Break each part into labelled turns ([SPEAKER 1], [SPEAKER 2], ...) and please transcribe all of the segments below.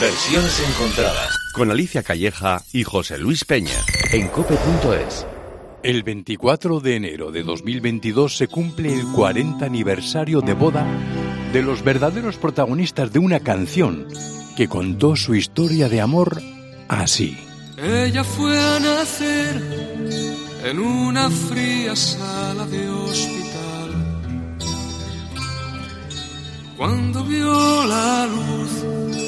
[SPEAKER 1] Versiones encontradas. Con Alicia Calleja y José Luis Peña. En cope.es.
[SPEAKER 2] El 24 de enero de 2022 se cumple el 40 aniversario de boda de los verdaderos protagonistas de una canción que contó su historia de amor así.
[SPEAKER 3] Ella fue a nacer en una fría sala de hospital. Cuando vio la luz,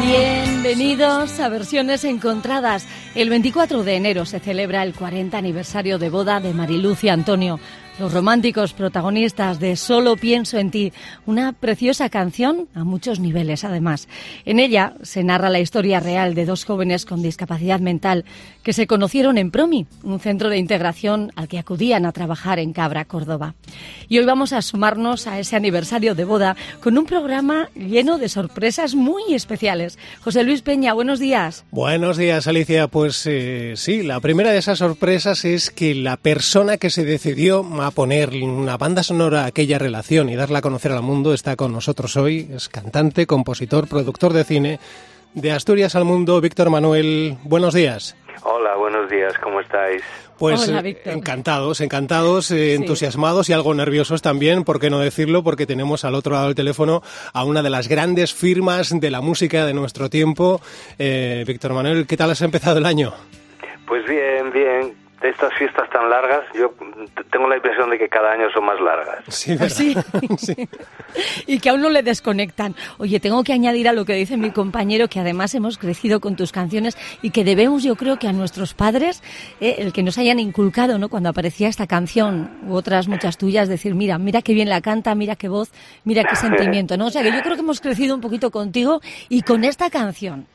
[SPEAKER 4] Bienvenidos a Versiones Encontradas. El 24 de enero se celebra el 40 aniversario de boda de Mariluz y Antonio, los románticos protagonistas de Solo pienso en ti, una preciosa canción a muchos niveles además. En ella se narra la historia real de dos jóvenes con discapacidad mental que se conocieron en Promi, un centro de integración al que acudían a trabajar en Cabra, Córdoba. Y hoy vamos a sumarnos a ese aniversario de boda con un programa lleno de sorpresas muy especiales. José Luis Peña, buenos días.
[SPEAKER 5] Buenos días, Alicia. Pues eh, sí, la primera de esas sorpresas es que la persona que se decidió a poner una banda sonora a aquella relación y darla a conocer al mundo está con nosotros hoy. Es cantante, compositor, productor de cine. De Asturias al mundo, Víctor Manuel, buenos días.
[SPEAKER 6] Hola, buenos días, ¿cómo estáis?
[SPEAKER 5] Pues
[SPEAKER 4] Hola,
[SPEAKER 5] eh,
[SPEAKER 4] Víctor.
[SPEAKER 5] encantados, encantados, eh,
[SPEAKER 4] Sí.
[SPEAKER 5] entusiasmados y algo nerviosos también, ¿por qué no decirlo? Porque tenemos al otro lado del teléfono a una de las grandes firmas de la música de nuestro tiempo. Eh, Víctor Manuel, ¿qué tal has empezado el año?
[SPEAKER 6] Pues bien, bien. De estas fiestas tan largas, yo tengo la impresión de que cada año son más largas.
[SPEAKER 5] Sí, ¿verdad?
[SPEAKER 4] Sí.
[SPEAKER 5] Sí.
[SPEAKER 4] y que aún no le desconectan. Oye, tengo que añadir a lo que dice mi compañero que además hemos crecido con tus canciones y que debemos, yo creo, que a nuestros padres, eh, el que nos hayan inculcado, ¿no? Cuando aparecía esta canción u otras muchas tuyas, decir, mira, mira qué bien la canta, mira qué voz, mira qué sentimiento, ¿no? O sea, que yo creo que hemos crecido un poquito contigo y con esta canción.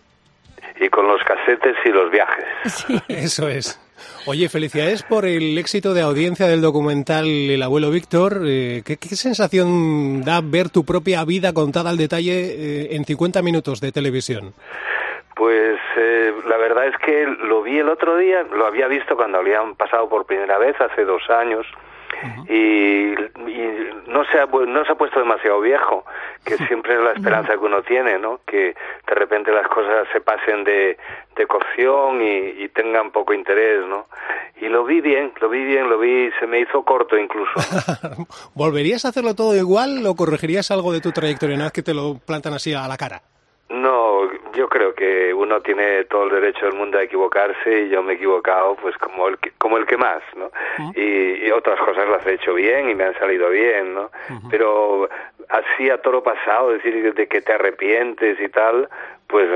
[SPEAKER 6] Y con los casetes y los viajes.
[SPEAKER 4] Sí.
[SPEAKER 5] Eso es. Oye, felicidades por el éxito de audiencia del documental El abuelo Víctor. Eh, ¿qué, qué sensación da ver tu propia vida contada al detalle eh, en 50 minutos de televisión?
[SPEAKER 6] Pues eh, la verdad es que lo vi el otro día, lo había visto cuando habían pasado por primera vez, hace dos años, y, y no, se ha, no se ha puesto demasiado viejo, que siempre es la esperanza que uno tiene, ¿no? Que de repente las cosas se pasen de, de cocción y, y tengan poco interés, ¿no? Y lo vi bien, lo vi bien, lo vi, se me hizo corto incluso.
[SPEAKER 5] ¿Volverías a hacerlo todo igual o corregirías algo de tu trayectoria una vez que te lo plantan así a la cara?
[SPEAKER 6] No, yo creo que uno tiene todo el derecho del mundo a equivocarse y yo me he equivocado pues como el que, como el que más, ¿no? Y, y otras cosas las he hecho bien y me han salido bien, ¿no? Pero así a toro pasado, decir de que te arrepientes y tal, pues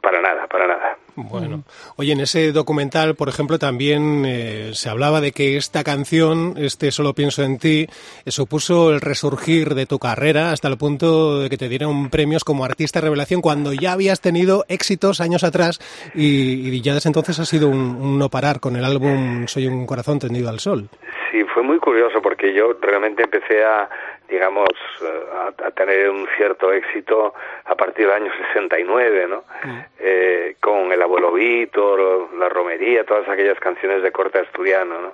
[SPEAKER 6] para nada, para nada.
[SPEAKER 5] Bueno, oye, en ese documental, por ejemplo, también eh, se hablaba de que esta canción, este Solo pienso en ti, eh, supuso el resurgir de tu carrera hasta el punto de que te dieron premios como artista revelación cuando ya habías tenido éxitos años atrás y, ya desde entonces ha sido un, no parar con el álbum Soy un corazón tendido al sol.
[SPEAKER 6] Sí, fue muy curioso porque yo realmente empecé a, digamos, a, tener un cierto éxito a partir del año 69, ¿no? Mm. Eh, con El abuelo Víctor, La romería, todas aquellas canciones de corte asturiano, ¿no?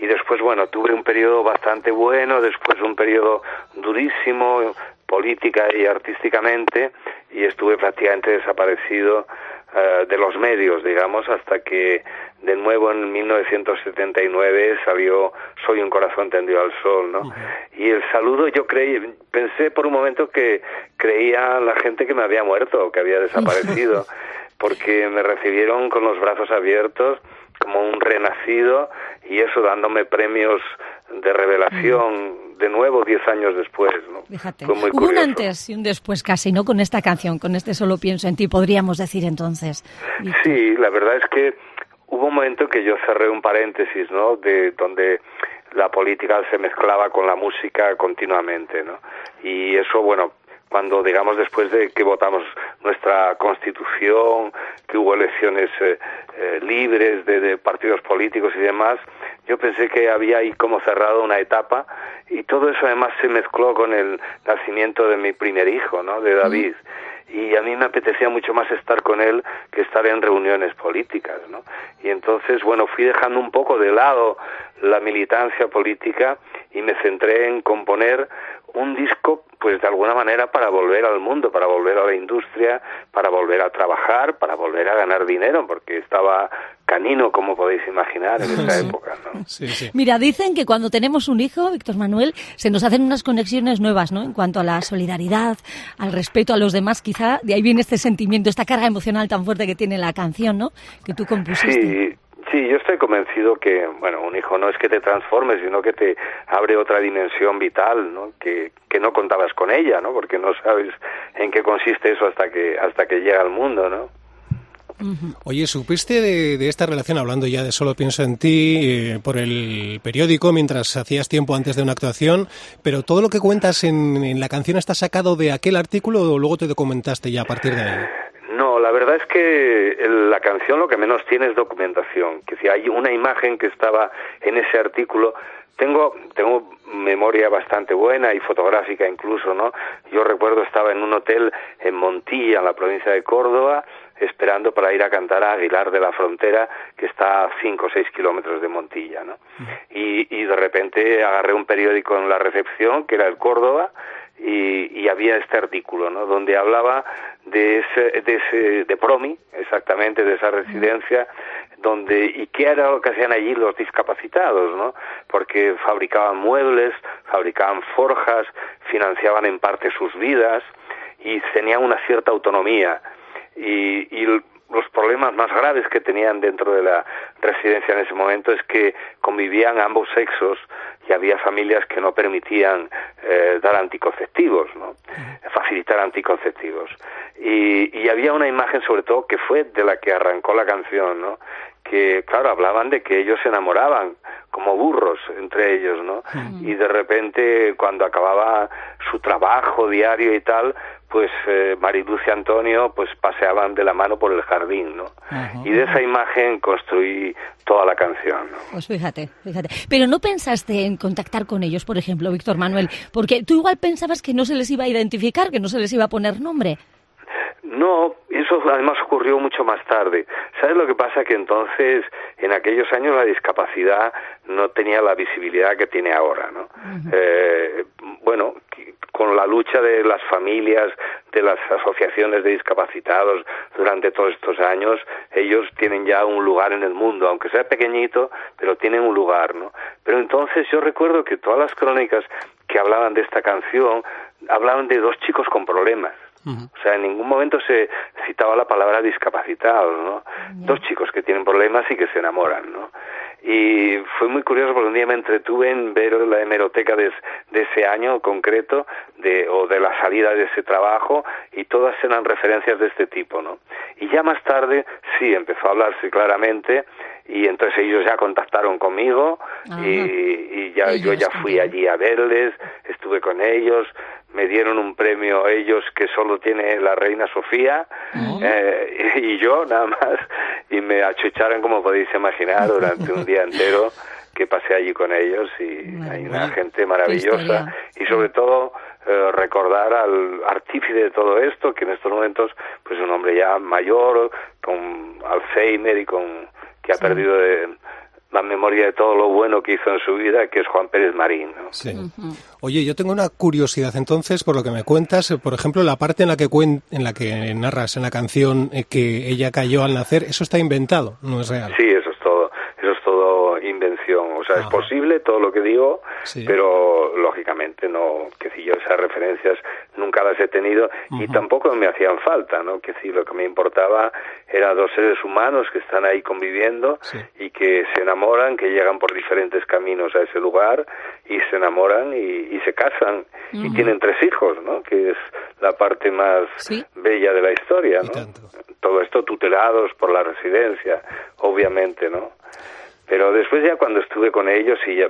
[SPEAKER 6] Y después, bueno, tuve un periodo bastante bueno, después un periodo durísimo, política y artísticamente, y estuve prácticamente desaparecido eh, de los medios, digamos, hasta que de nuevo en 1979 salió Soy un corazón tendido al sol, ¿no? Y el saludo yo creí, pensé por un momento que creía la gente que me había muerto, que había desaparecido, porque me recibieron con los brazos abiertos como un renacido y eso dándome premios de revelación de nuevo diez años después. ¿no?
[SPEAKER 4] Fíjate, hubo un antes y un después casi, ¿no? Con esta canción, con este Solo pienso en ti, podríamos decir entonces.
[SPEAKER 6] Sí, la verdad es que hubo un momento en que yo cerré un paréntesis, ¿no? De donde la política se mezclaba con la música continuamente, ¿no? Y eso, bueno, cuando digamos después de que votamos nuestra constitución, que hubo elecciones eh, eh, libres de, de, partidos políticos y demás, yo pensé que había ahí como cerrado una etapa y todo eso además se mezcló con el nacimiento de mi primer hijo, ¿no? De David. Y a mí me apetecía mucho más estar con él que estar en reuniones políticas, ¿no? Y entonces, bueno, fui dejando un poco de lado la militancia política y me centré en componer un disco, pues de alguna manera para volver al mundo, para volver a la industria, para volver a trabajar, para volver a ganar dinero, porque estaba canino, como podéis imaginar, en esa época. ¿no?
[SPEAKER 4] Mira, dicen que cuando tenemos un hijo, Víctor Manuel, se nos hacen unas conexiones nuevas, ¿no? En cuanto a la solidaridad, al respeto a los demás, quizá de ahí viene este sentimiento, esta carga emocional tan fuerte que tiene la canción, ¿no? Que tú compusiste.
[SPEAKER 6] Sí. Sí, yo estoy convencido que, bueno, un hijo no es que te transforme, sino que te abre otra dimensión vital, ¿no? Que, que no contabas con ella, ¿no? Porque no sabes en qué consiste eso hasta que hasta que llega al mundo, ¿no?
[SPEAKER 5] Oye, ¿supiste de, esta relación, hablando ya de Solo pienso en ti, eh, por el periódico mientras hacías tiempo antes de una actuación, pero todo lo que cuentas en, la canción está sacado de aquel artículo o luego te documentaste ya a partir de ahí?
[SPEAKER 6] No, la verdad es que la canción lo que menos tiene es documentación, que si hay una imagen que estaba en ese artículo, tengo tengo memoria bastante buena y fotográfica incluso, ¿no? Yo recuerdo estaba en un hotel en Montilla, en la provincia de Córdoba, esperando para ir a cantar a Aguilar de la Frontera, que está a 5 o 6 kilómetros de Montilla, ¿no? Y, y de repente agarré un periódico en la recepción, que era el Córdoba, y, y, había este artículo, ¿no? Donde hablaba de ese, de ese, de Promi, exactamente, de esa residencia, donde, y qué era lo que hacían allí los discapacitados, ¿no? Porque fabricaban muebles, fabricaban forjas, financiaban en parte sus vidas, y tenían una cierta autonomía y, y los problemas más graves que tenían dentro de la residencia en ese momento es que convivían ambos sexos y había familias que no permitían eh, dar anticonceptivos, ¿no? facilitar anticonceptivos. Y, y había una imagen sobre todo que fue de la que arrancó la canción, ¿no? Que claro hablaban de que ellos se enamoraban como burros entre ellos, ¿no? Y de repente cuando acababa su trabajo diario y tal, pues eh, Mariluz y Antonio pues paseaban de la mano por el jardín, ¿no? Y de esa imagen construí toda la canción, ¿no?
[SPEAKER 4] Pues fíjate, fíjate. Pero no pensaste en contactar con ellos, por ejemplo, Víctor Manuel, porque tú igual pensabas que no se les iba a identificar, que no se les iba a poner nombre.
[SPEAKER 6] No, eso además ocurrió mucho más tarde. ¿Sabes lo que pasa? Que entonces, en aquellos años, la discapacidad no tenía la visibilidad que tiene ahora, ¿no? eh, bueno, con la lucha de las familias, de las asociaciones de discapacitados durante todos estos años, ellos tienen ya un lugar en el mundo, aunque sea pequeñito, pero tienen un lugar, ¿no? Pero entonces yo recuerdo que todas las crónicas que hablaban de esta canción hablaban de dos chicos con problemas o sea, en ningún momento se citaba la palabra discapacitados, ¿no? Dos chicos que tienen problemas y que se enamoran, ¿no? Y fue muy curioso porque un día me entretuve en ver la hemeroteca de, de ese año concreto de, o de la salida de ese trabajo y todas eran referencias de este tipo, ¿no? Y ya más tarde sí empezó a hablarse claramente y entonces ellos ya contactaron conmigo y, y, ya yo ya fui allí a verles, estuve con ellos, me dieron un premio ellos que solo tiene la reina Sofía eh, y yo nada más y me achucharon como podéis imaginar durante un día entero que pasé allí con ellos y hay una gente maravillosa y sobre todo eh, recordar al artífice de todo esto que en estos momentos pues es un hombre ya mayor con Alzheimer y con que ha perdido de, la memoria de todo lo bueno que hizo en su vida, que es Juan Pérez Marín.
[SPEAKER 5] Sí. Oye, yo tengo una curiosidad entonces por lo que me cuentas, por ejemplo, la parte en la que en la que narras en la canción eh, que ella cayó al nacer, eso está inventado, no es real.
[SPEAKER 6] Sí, eso invención, o sea, es posible todo lo que digo, pero lógicamente no, que si yo esas referencias nunca las he tenido y tampoco me hacían falta, ¿no? Que si lo que me importaba era dos seres humanos que están ahí conviviendo y que se enamoran, que llegan por diferentes caminos a ese lugar y se enamoran y, se casan y tienen tres hijos, ¿no? Que es la parte más bella de la historia, ¿no? Todo esto tutelados por la residencia, obviamente, ¿no? Pero después ya cuando estuve con ellos y,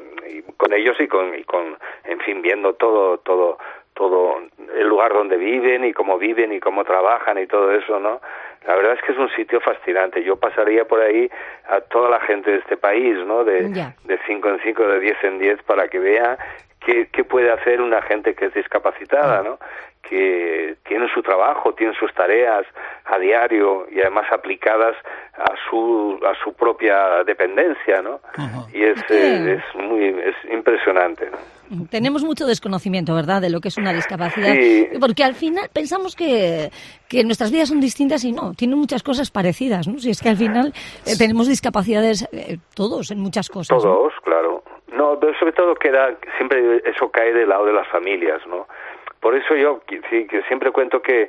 [SPEAKER 6] con ellos y con, y con en fin viendo todo todo todo el lugar donde viven y cómo viven y cómo trabajan y todo eso, ¿no? La verdad es que es un sitio fascinante. Yo pasaría por ahí a toda la gente de este país, ¿no? De, de cinco en cinco, de diez en diez, para que vea qué, qué puede hacer una gente que es discapacitada, ¿no? Que tienen su trabajo, tienen sus tareas a diario y además aplicadas a su a su propia dependencia, ¿no? Y es, es, muy es impresionante.
[SPEAKER 4] Tenemos mucho desconocimiento, ¿verdad?, de lo que es una discapacidad, porque al final pensamos que, que nuestras vidas son distintas y no, tienen muchas cosas parecidas, ¿no? Si es que al final eh, tenemos discapacidades eh, todos en muchas cosas.
[SPEAKER 6] Todos, claro. No, pero sobre todo queda siempre eso cae del lado de las familias, ¿no? Por eso yo sí, que siempre cuento que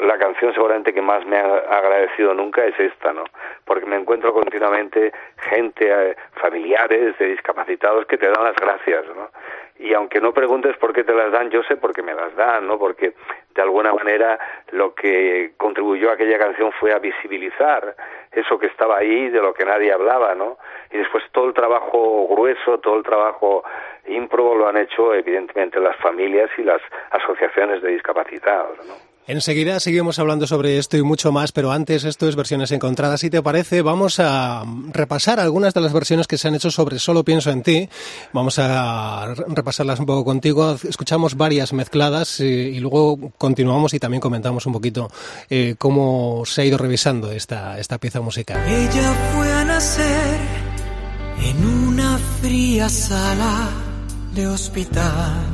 [SPEAKER 6] la canción seguramente que más me ha agradecido nunca es esta, ¿no? Porque me encuentro continuamente gente, eh, familiares de discapacitados que te dan las gracias, ¿no? y aunque no preguntes por qué te las dan, yo sé por qué me las dan, ¿no? Porque de alguna manera lo que contribuyó a aquella canción fue a visibilizar eso que estaba ahí, de lo que nadie hablaba, ¿no? Y después todo el trabajo grueso, todo el trabajo ímprobo lo han hecho evidentemente las familias y las asociaciones de discapacitados, ¿no?
[SPEAKER 5] Enseguida seguimos hablando sobre esto y mucho más, pero antes esto es versiones encontradas. Si te parece, vamos a repasar algunas de las versiones que se han hecho sobre Solo pienso en ti. Vamos a repasarlas un poco contigo. Escuchamos varias mezcladas eh, y, luego continuamos y también comentamos un poquito eh, cómo se ha ido revisando esta, esta pieza musical.
[SPEAKER 7] Ella fue a nacer en una fría sala de hospital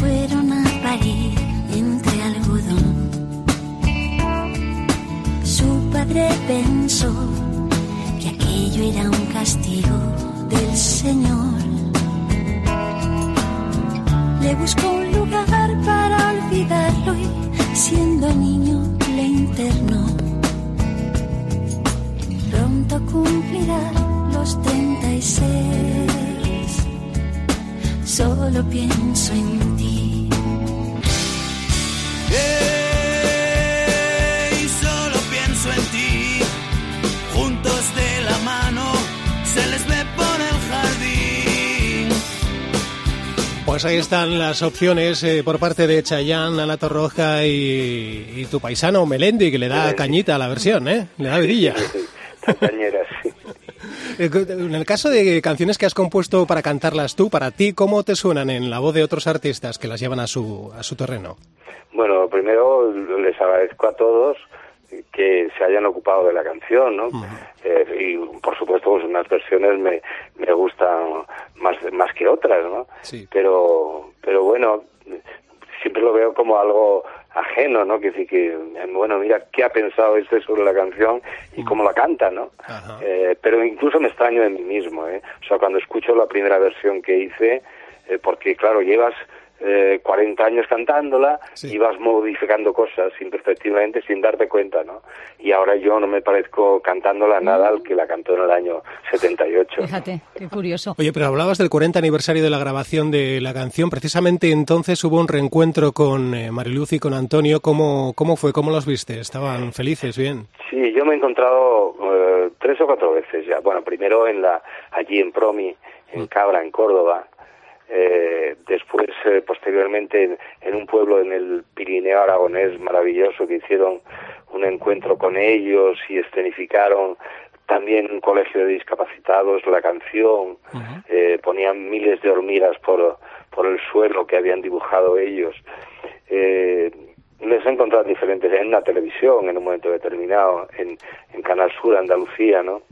[SPEAKER 8] fueron a parir entre algodón. Su padre pensó que aquello era un castigo del Señor. Le buscó un lugar para olvidarlo y siendo niño le internó. Pronto cumplirá los 36. Solo pienso en
[SPEAKER 7] y solo pienso en ti, juntos de la mano, se les ve por el jardín.
[SPEAKER 5] Pues ahí están las opciones eh, por parte de Chayanne, Ana Torroja y, tu paisano Melendi, que le da cañita a la versión, ¿eh? Le da vidilla.
[SPEAKER 6] Cañera, sí.
[SPEAKER 5] Eh, en el caso de canciones que has compuesto para cantarlas tú, para ti, ¿cómo te suenan en la voz de otros artistas que las llevan a su, a su terreno?
[SPEAKER 6] Bueno, primero les agradezco a todos que se hayan ocupado de la canción, ¿no? Eh, y por supuesto, pues unas versiones me, me gustan más, más que otras, ¿no?
[SPEAKER 5] Sí.
[SPEAKER 6] Pero, pero bueno, siempre lo veo como algo ajeno, ¿no? Que sí que, bueno, mira, ¿qué ha pensado este sobre la canción y cómo la canta, ¿no? Eh, pero incluso me extraño de mí mismo, ¿eh? O sea, cuando escucho la primera versión que hice, eh, porque claro, llevas eh, 40 años cantándola
[SPEAKER 5] Sí.
[SPEAKER 6] y vas modificando cosas imperceptiblemente sin darte cuenta, ¿no? Y ahora yo no me parezco cantándola nada al que la cantó en el año 78.
[SPEAKER 4] Fíjate, qué curioso.
[SPEAKER 5] Oye, pero hablabas del 40 aniversario de la grabación de la canción. Precisamente entonces hubo un reencuentro con eh, Mariluz y con Antonio. ¿Cómo, ¿Cómo fue? ¿Cómo los viste? ¿Estaban felices? ¿Bien?
[SPEAKER 6] Sí, yo me he encontrado eh, tres o cuatro veces ya. Bueno, primero en la allí en Promi, en Cabra, en Córdoba. Eh, después, eh, posteriormente, en, en un pueblo en el Pirineo aragonés maravilloso que hicieron un encuentro con ellos y escenificaron también un colegio de discapacitados la canción. Eh, ponían miles de hormigas por, por el suelo que habían dibujado ellos. Eh, les he encontrado diferentes en la televisión en un momento determinado, en, en Canal Sur, Andalucía, ¿no?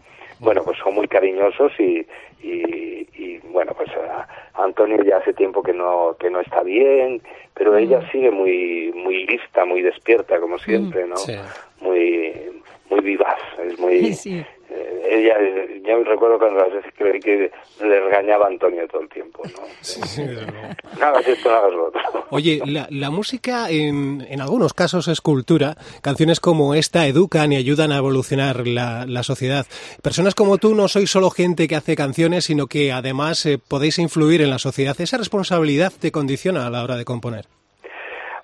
[SPEAKER 6] Bueno, pues son muy cariñosos y, y, y, bueno, pues a, Antonio ya hace tiempo que no que no está bien, pero ella sigue muy muy lista, muy despierta como siempre, ¿no?
[SPEAKER 5] Sí.
[SPEAKER 6] Muy muy vivaz, es muy
[SPEAKER 4] Sí.
[SPEAKER 6] Eh, ella eh, yo recuerdo cuando las veces que le regañaba a Antonio todo el tiempo, ¿no?
[SPEAKER 5] Sí.
[SPEAKER 6] No hagas esto, no hagas lo otro.
[SPEAKER 5] Oye, la, la música en, en algunos casos es cultura. Canciones como esta educan y ayudan a evolucionar la, la sociedad. Personas como tú no sois solo gente que hace canciones, sino que además eh, podéis influir en la sociedad. ¿Esa responsabilidad te condiciona a la hora de componer?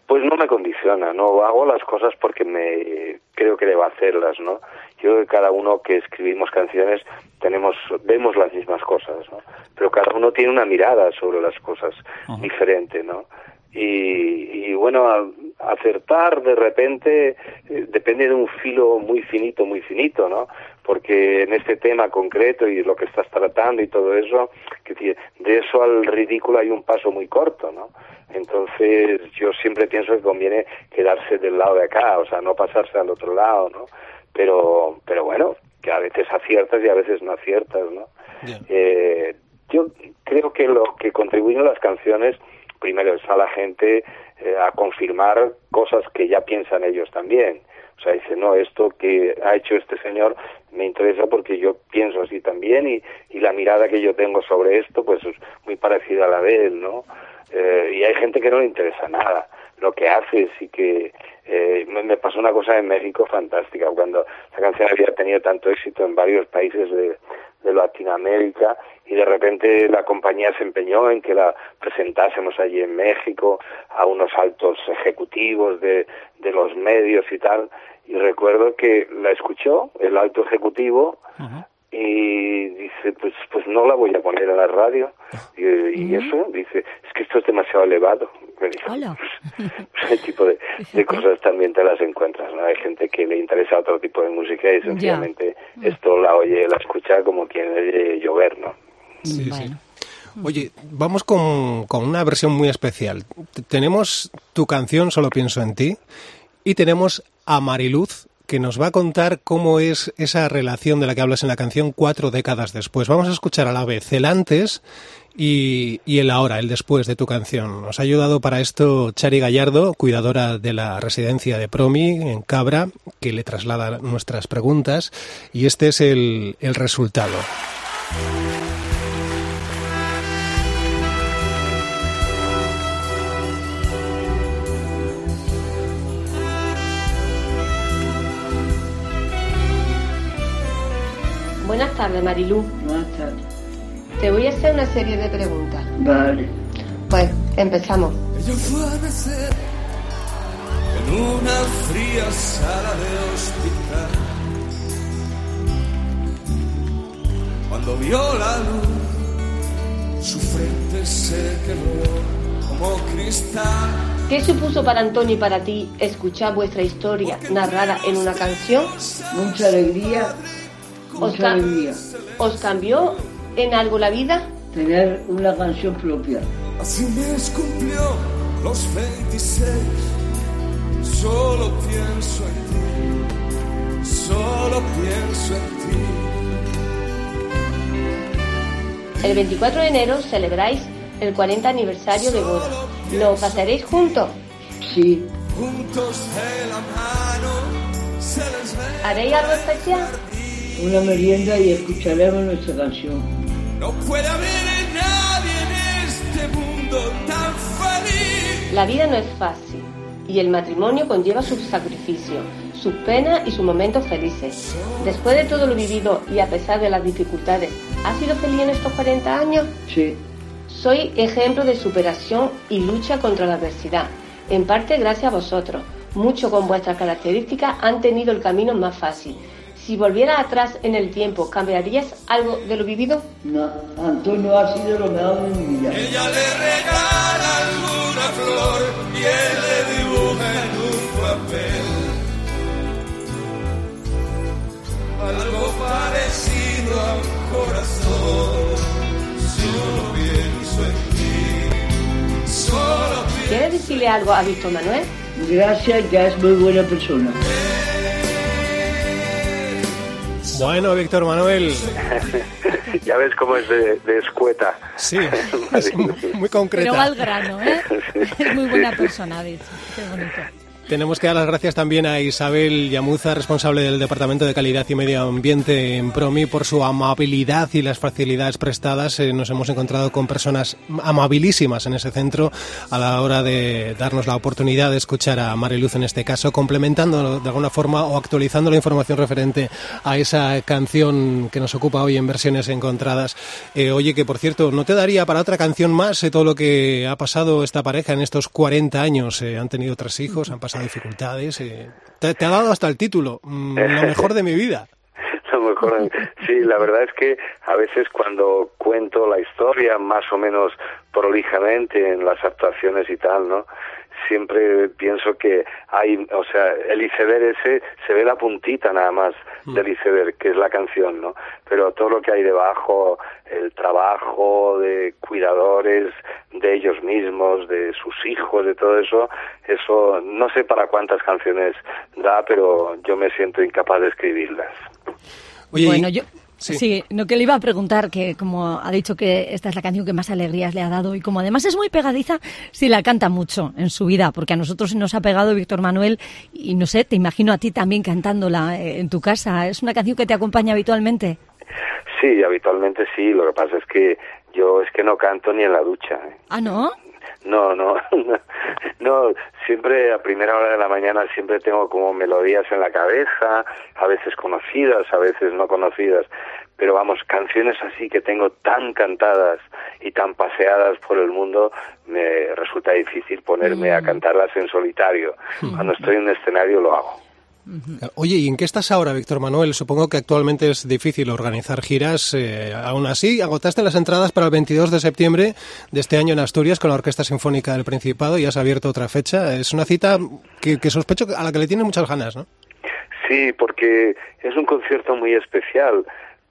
[SPEAKER 6] Pues no me condiciona, no hago las cosas porque me creo que debo hacerlas, ¿no? Yo creo que cada uno que escribimos canciones tenemos vemos las mismas cosas, ¿no? Pero cada uno tiene una mirada sobre las cosas diferente, ¿no? Y, y bueno, a- acertar de repente eh, depende de un filo muy finito, muy finito, ¿no? Porque en este tema concreto y lo que estás tratando y todo eso, que de eso al ridículo hay un paso muy corto, ¿no? Entonces yo siempre pienso que conviene quedarse del lado de acá, o sea, no pasarse al otro lado, ¿no? Pero, pero bueno, que a veces aciertas y a veces no aciertas, ¿no? Eh, yo creo que lo que contribuyen las canciones, primero es a la gente eh, a confirmar cosas que ya piensan ellos también. O sea, dice, no, esto que ha hecho este señor me interesa porque yo pienso así también y, y la mirada que yo tengo sobre esto pues es muy parecida a la de él, ¿no? Eh, y hay gente que no le interesa nada lo que haces y que eh, me, pasó una cosa en México fantástica. Cuando la canción había tenido tanto éxito en varios países de, de Latinoamérica y de repente la compañía se empeñó en que la presentásemos allí en México a unos altos ejecutivos de, de los medios y tal. Y recuerdo que la escuchó el alto ejecutivo y dice pues pues no la voy a poner en la radio y, y eso dice es que esto es demasiado elevado Me dijo,
[SPEAKER 4] Hola.
[SPEAKER 6] pues, ese tipo de, de cosas también te las encuentras no hay gente que le interesa otro tipo de música y sencillamente esto la oye la escucha como quien oye llover no
[SPEAKER 4] bueno.
[SPEAKER 5] Oye, vamos con, con una versión muy especial. T- Tenemos tu canción Solo pienso en ti y tenemos a Mariluz que nos va a contar cómo es esa relación de la que hablas en la canción cuatro décadas después. Vamos a escuchar a la vez el antes y, y el ahora, el después de tu canción. Nos ha ayudado para esto Chari Gallardo, cuidadora de la residencia de Promi en Cabra, que le traslada nuestras preguntas y este es el, el resultado.
[SPEAKER 9] Tardes, Marilú.
[SPEAKER 10] Buenas tardes.
[SPEAKER 9] Te voy a hacer una serie de preguntas.
[SPEAKER 10] Vale.
[SPEAKER 9] Pues empezamos.
[SPEAKER 7] Ella fue a nacer en una fría sala de hospital. Cuando vio la luz, su frente se quedó como cristal.
[SPEAKER 9] ¿Qué supuso para Antonio y para ti escuchar vuestra historia narrada en una canción?
[SPEAKER 10] Mucha alegría,
[SPEAKER 9] ¿Os, ca-
[SPEAKER 10] alegría.
[SPEAKER 9] ¿Os cambió en algo la vida?
[SPEAKER 10] Tener una canción propia.
[SPEAKER 7] Así mes cumplió los 26. Solo pienso en ti. pienso en ti.
[SPEAKER 9] El 24 de enero celebráis el 40 aniversario de boda. ¿Lo pasaréis juntos?
[SPEAKER 10] Sí,
[SPEAKER 7] Juntos de la mano.
[SPEAKER 9] ¿Haréis algo especial?
[SPEAKER 10] Una merienda y escucharemos nuestra canción.
[SPEAKER 7] No puede haber nadie en este mundo tan feliz.
[SPEAKER 9] La vida no es fácil y el matrimonio conlleva sus sacrificios, sus penas y sus momentos felices. Después de todo lo vivido y a pesar de las dificultades, ¿has sido feliz en estos 40 años?
[SPEAKER 10] Sí,
[SPEAKER 9] Soy ejemplo de superación y lucha contra la adversidad. En parte gracias a vosotros. Muchos con vuestras características han tenido el camino más fácil. Si volvieras atrás en el tiempo, ¿cambiarías algo de lo vivido?
[SPEAKER 10] no, Antonio ha sido lo mejor de mi vida.
[SPEAKER 7] Ella le regala alguna flor y él le dibuja en un papel. Algo parecido a un corazón. Solo pienso en ti. Solo pienso
[SPEAKER 9] ¿Quieres decirle algo a Víctor Manuel?
[SPEAKER 10] Gracias, ya es muy buena persona.
[SPEAKER 5] Bueno, Víctor Manuel,
[SPEAKER 6] ya ves cómo es de, de escueta.
[SPEAKER 5] sí, es muy muy concreta.
[SPEAKER 4] Pero va al grano, ¿eh? Es muy buena persona, dicho. Qué bonito.
[SPEAKER 5] Tenemos que dar las gracias también a Isabel Yamuza, responsable del Departamento de Calidad y Medio Ambiente en Promi, por su amabilidad y las facilidades prestadas. Eh, nos hemos encontrado con personas amabilísimas en ese centro a la hora de darnos la oportunidad de escuchar a Mariluz en este caso, complementando de alguna forma o actualizando la información referente a esa canción que nos ocupa hoy en versiones encontradas. Eh, oye, que por cierto, ¿no te daría para otra canción más eh, todo lo que ha pasado esta pareja en estos 40 años? Han tenido tres hijos, han pasado dificultades. eh, te, te ha dado hasta el título, mm, lo mejor de mi vida.
[SPEAKER 6] Lo mejor, sí, la verdad es que a veces cuando cuento la historia más o menos prolijamente en las actuaciones y tal, ¿no? Siempre pienso que hay, o sea, el iceberg ese se ve la puntita nada más del iceberg, que es la canción, ¿no? Pero todo lo que hay debajo, el trabajo de cuidadores, de ellos mismos, de sus hijos, de todo eso, eso no sé para cuántas canciones da, pero yo me siento incapaz de escribirlas.
[SPEAKER 5] Oye,
[SPEAKER 4] bueno, yo
[SPEAKER 5] sí.
[SPEAKER 4] sí. no que le iba a preguntar que como ha dicho que esta es la canción que más alegrías le ha dado y como además es muy pegadiza, si la canta mucho en su vida, porque a nosotros nos ha pegado Víctor Manuel y no sé, te imagino a ti también cantándola eh, en tu casa. Es una canción que te acompaña habitualmente.
[SPEAKER 6] Sí, habitualmente sí. Lo que pasa es que yo es que no canto ni en la ducha. ¿eh?
[SPEAKER 4] Ah, ¿no?
[SPEAKER 6] No, no, no. Siempre a primera hora de la mañana siempre tengo como melodías en la cabeza, a veces conocidas, a veces no conocidas. Pero vamos, canciones así que tengo tan cantadas y tan paseadas por el mundo, me resulta difícil ponerme a cantarlas en solitario. Cuando estoy en un escenario lo hago.
[SPEAKER 5] Oye, ¿y en qué estás ahora, Víctor Manuel? Supongo que actualmente es difícil organizar giras. eh, aún así, agotaste las entradas para el 22 de septiembre de este año en Asturias con la Orquesta Sinfónica del Principado y has abierto otra fecha. Es una cita que, que sospecho a la que le tienes muchas ganas, ¿no?
[SPEAKER 6] Sí, porque es un concierto muy especial,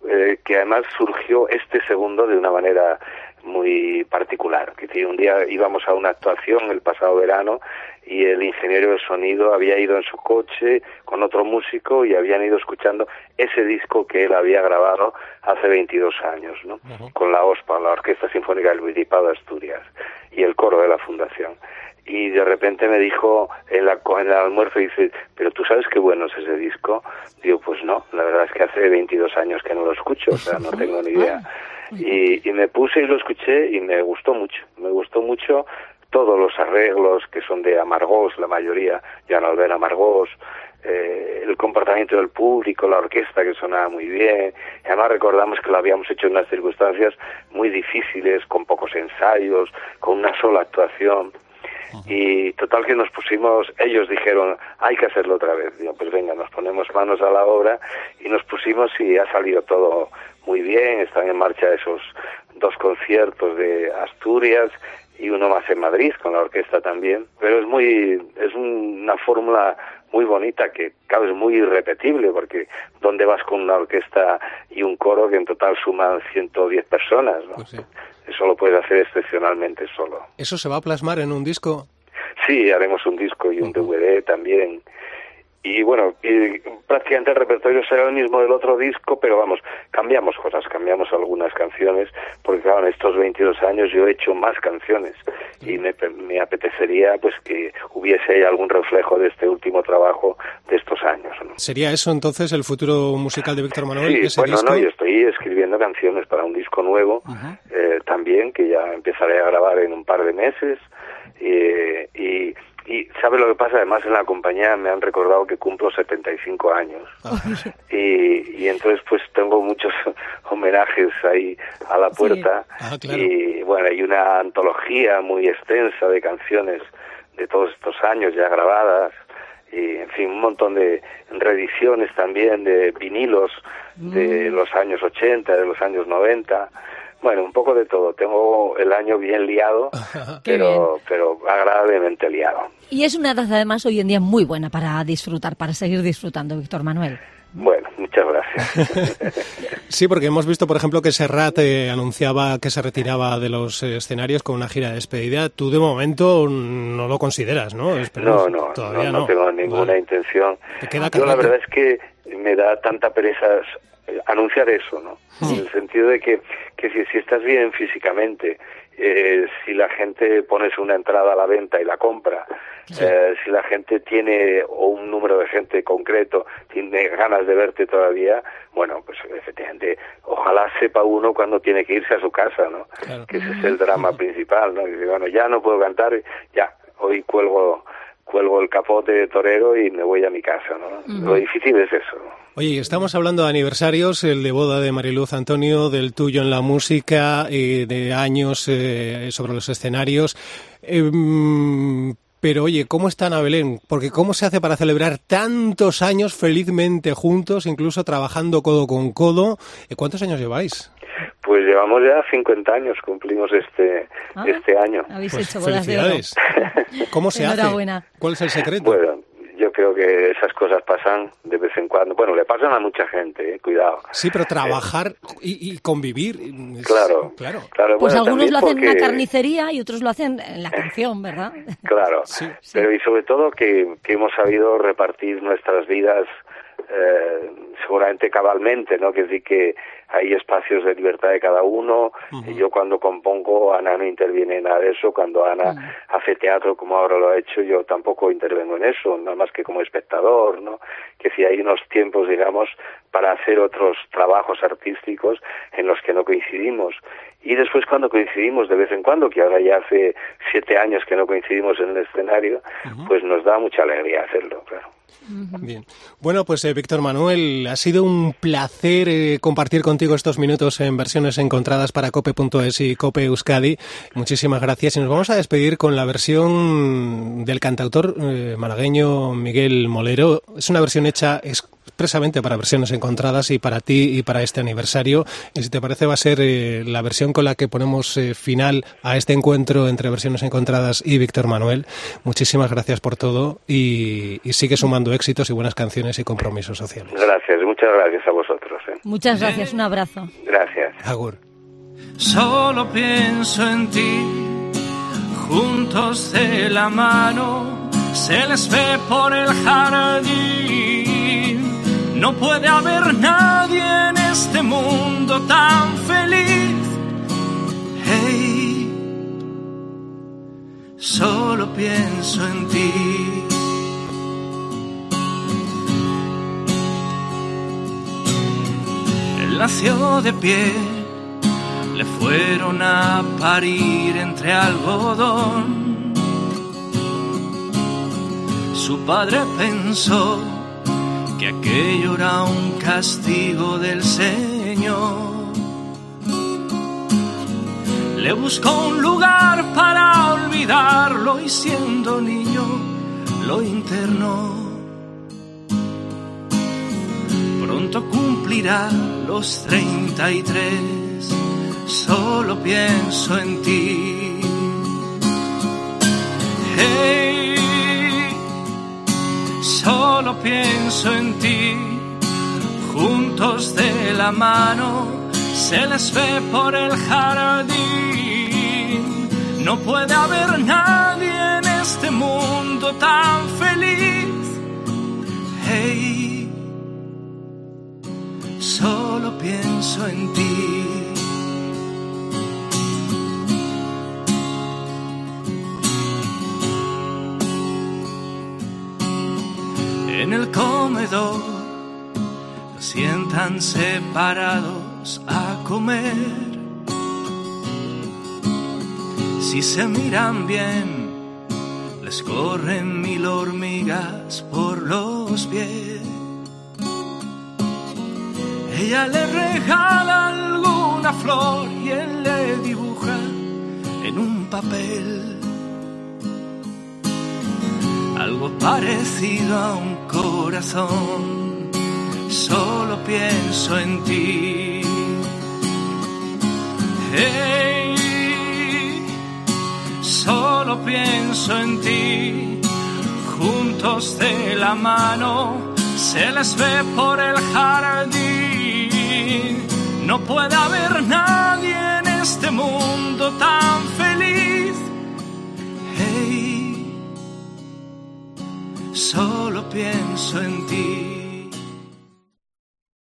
[SPEAKER 6] eh, que además surgió este segundo de una manera muy particular. Que un día íbamos a una actuación el pasado verano y el ingeniero de sonido había ido en su coche con otro músico y habían ido escuchando ese disco que él había grabado hace 22 años, ¿no? Con la OSPA, la Orquesta Sinfónica del Principado de Asturias, y el coro de la Fundación y de repente me dijo en, la, en el almuerzo, dice, pero tú sabes qué bueno es ese disco. Digo, pues no, la verdad es que hace 22 años que no lo escucho, o sea, no tengo ni idea. Y, y me puse y lo escuché y me gustó mucho, me gustó mucho todos los arreglos que son de Amargós, la mayoría, Jan Albert Amargós, eh, el comportamiento del público, la orquesta que sonaba muy bien. Y además recordamos que lo habíamos hecho en unas circunstancias muy difíciles, con pocos ensayos, con una sola actuación. Y total que nos pusimos, ellos dijeron, hay que hacerlo otra vez. Digo, pues venga, nos ponemos manos a la obra y nos pusimos y ha salido todo muy bien. Están en marcha esos dos conciertos de Asturias y uno más en Madrid con la orquesta también. Pero es muy, es una fórmula muy bonita que claro es muy irrepetible porque ¿dónde vas con una orquesta y un coro que en total suman 110 personas? ¿no?
[SPEAKER 5] Pues sí.
[SPEAKER 6] Eso lo puedes hacer excepcionalmente solo.
[SPEAKER 5] ¿Eso se va a plasmar en un disco?
[SPEAKER 6] Sí, haremos un disco y un DVD también. Y bueno, y prácticamente el repertorio será el mismo del otro disco, pero vamos, cambiamos cosas, cambiamos algunas canciones, porque claro, en estos 22 años yo he hecho más canciones y me, me apetecería pues que hubiese algún reflejo de este último trabajo de estos años. ¿no?
[SPEAKER 5] ¿Sería eso entonces el futuro musical de Víctor Manuel?
[SPEAKER 6] Sí,
[SPEAKER 5] ese
[SPEAKER 6] bueno,
[SPEAKER 5] disco?
[SPEAKER 6] no, yo estoy escribiendo canciones para un disco nuevo eh, también, que ya empezaré a grabar en un par de meses. eh, y, y ¿sabe lo que pasa? Además, en la compañía me han recordado que cumplo 75 años. Y, y entonces, pues tengo muchos homenajes ahí a la puerta.
[SPEAKER 5] Ah, claro.
[SPEAKER 6] Y bueno, hay una antología muy extensa de canciones de todos estos años ya grabadas y en fin un montón de reediciones también de vinilos de
[SPEAKER 4] Mm.
[SPEAKER 6] los años 80, de los años 90. Bueno, un poco de todo. Tengo el año bien liado, pero pero agradablemente liado.
[SPEAKER 4] Y es una edad además hoy en día muy buena para disfrutar, para seguir disfrutando, Víctor Manuel.
[SPEAKER 6] Bueno, muchas gracias.
[SPEAKER 5] Sí, porque hemos visto, por ejemplo, que Serrat eh, anunciaba que se retiraba de los eh, escenarios con una gira de despedida. Tú de momento no lo consideras, ¿no?
[SPEAKER 6] No,
[SPEAKER 5] Esperemos.
[SPEAKER 6] no,
[SPEAKER 5] todavía
[SPEAKER 6] no, no tengo ninguna
[SPEAKER 5] Vale.
[SPEAKER 6] intención.
[SPEAKER 5] Te queda
[SPEAKER 6] Yo la verdad es que me da tanta pereza anunciar eso, ¿no? En el sentido de que, que si, si estás bien físicamente, eh, si la gente pones una entrada a la venta y la compra, eh, si la gente tiene, o un número de gente concreto, tiene ganas de verte todavía, bueno, pues efectivamente, ojalá sepa uno cuando tiene que irse a su casa, ¿no?
[SPEAKER 5] Claro.
[SPEAKER 6] Que ese es el drama principal, ¿no? Dice, bueno, ya no puedo cantar, ya, hoy cuelgo cuelgo el capote de torero y me voy a mi casa, ¿no? Lo difícil es eso.
[SPEAKER 5] Oye, estamos hablando de aniversarios, el de boda de Mariluz Antonio, del tuyo en la música, eh, de años eh, sobre los escenarios. Eh, mm, pero oye, ¿cómo está Ana Belén? Porque ¿cómo se hace para celebrar tantos años felizmente juntos, incluso trabajando codo con codo? Eh, ¿Cuántos años lleváis?
[SPEAKER 6] Pues llevamos ya 50 años, cumplimos este
[SPEAKER 4] Ah.
[SPEAKER 6] este año.
[SPEAKER 4] Habéis
[SPEAKER 5] Pues
[SPEAKER 4] hecho bodas de oro.
[SPEAKER 5] felicidades. ¿Cómo se hace? ¿Cuál es el secreto?
[SPEAKER 6] Bueno, yo creo que esas cosas pasan de vez en cuando. Bueno, le pasan a mucha gente, eh, cuidado.
[SPEAKER 5] Sí, pero trabajar y, y convivir. es-
[SPEAKER 6] Claro,
[SPEAKER 5] Claro.
[SPEAKER 6] claro.
[SPEAKER 4] Pues
[SPEAKER 6] bueno,
[SPEAKER 4] algunos lo hacen en una
[SPEAKER 6] porque-
[SPEAKER 4] carnicería y otros lo hacen en la canción, ¿verdad?
[SPEAKER 6] Claro,
[SPEAKER 5] Sí,
[SPEAKER 4] sí.
[SPEAKER 6] pero y sobre todo que, que hemos sabido repartir nuestras vidas eh, seguramente cabalmente, ¿no? Que decir que hay espacios de libertad de cada uno. Y yo cuando compongo, Ana no interviene en nada de eso. Cuando Ana hace teatro, como ahora lo ha hecho, yo tampoco intervengo en eso, nada más que como espectador, ¿no? Que si hay unos tiempos, digamos, para hacer otros trabajos artísticos en los que no coincidimos. Y después cuando coincidimos de vez en cuando, que ahora ya hace siete años que no coincidimos en el escenario, pues nos da mucha alegría hacerlo, claro.
[SPEAKER 5] Bien. Bueno, pues eh, Víctor Manuel, ha sido un placer eh, compartir contigo estos minutos en versiones encontradas para cope.es y cope Euskadi. Muchísimas gracias y nos vamos a despedir con la versión del cantautor eh, malagueño Miguel Molero. Es una versión hecha expresamente para versiones encontradas y para ti y para este aniversario. Y si te parece va a ser eh, la versión con la que ponemos eh, final a este encuentro entre versiones encontradas y Víctor Manuel. Muchísimas gracias por todo y, y sigue sumando éxitos y buenas canciones y compromisos sociales.
[SPEAKER 6] Gracias, muchas gracias a vosotros. ¿eh?
[SPEAKER 4] Muchas gracias, un abrazo.
[SPEAKER 6] Gracias.
[SPEAKER 5] Agur.
[SPEAKER 7] Solo pienso en ti, juntos de la mano, se les ve por el jardín. No puede haber nadie en este mundo tan feliz. Hey, solo pienso en ti. Él nació de pie, le fueron a parir entre algodón. Su padre pensó que aquello era un castigo del Señor. Le buscó un lugar para olvidarlo y siendo niño lo internó. Pronto cumplirá los 33, solo pienso en ti. Hey, solo pienso en ti. Juntos de la mano se les ve por el jardín. No puede haber nadie en este mundo tan feliz. Hey, solo pienso en ti. En el comedor sientan separados a comer. Si se miran bien, les corren mil hormigas por los pies. Ella le regala alguna flor y él le dibuja en un papel parecido a un corazón. Solo pienso en ti. Hey, solo pienso en ti. Juntos de la mano se les ve por el jardín. No puede haber nadie en este mundo tan feliz. Solo pienso en ti.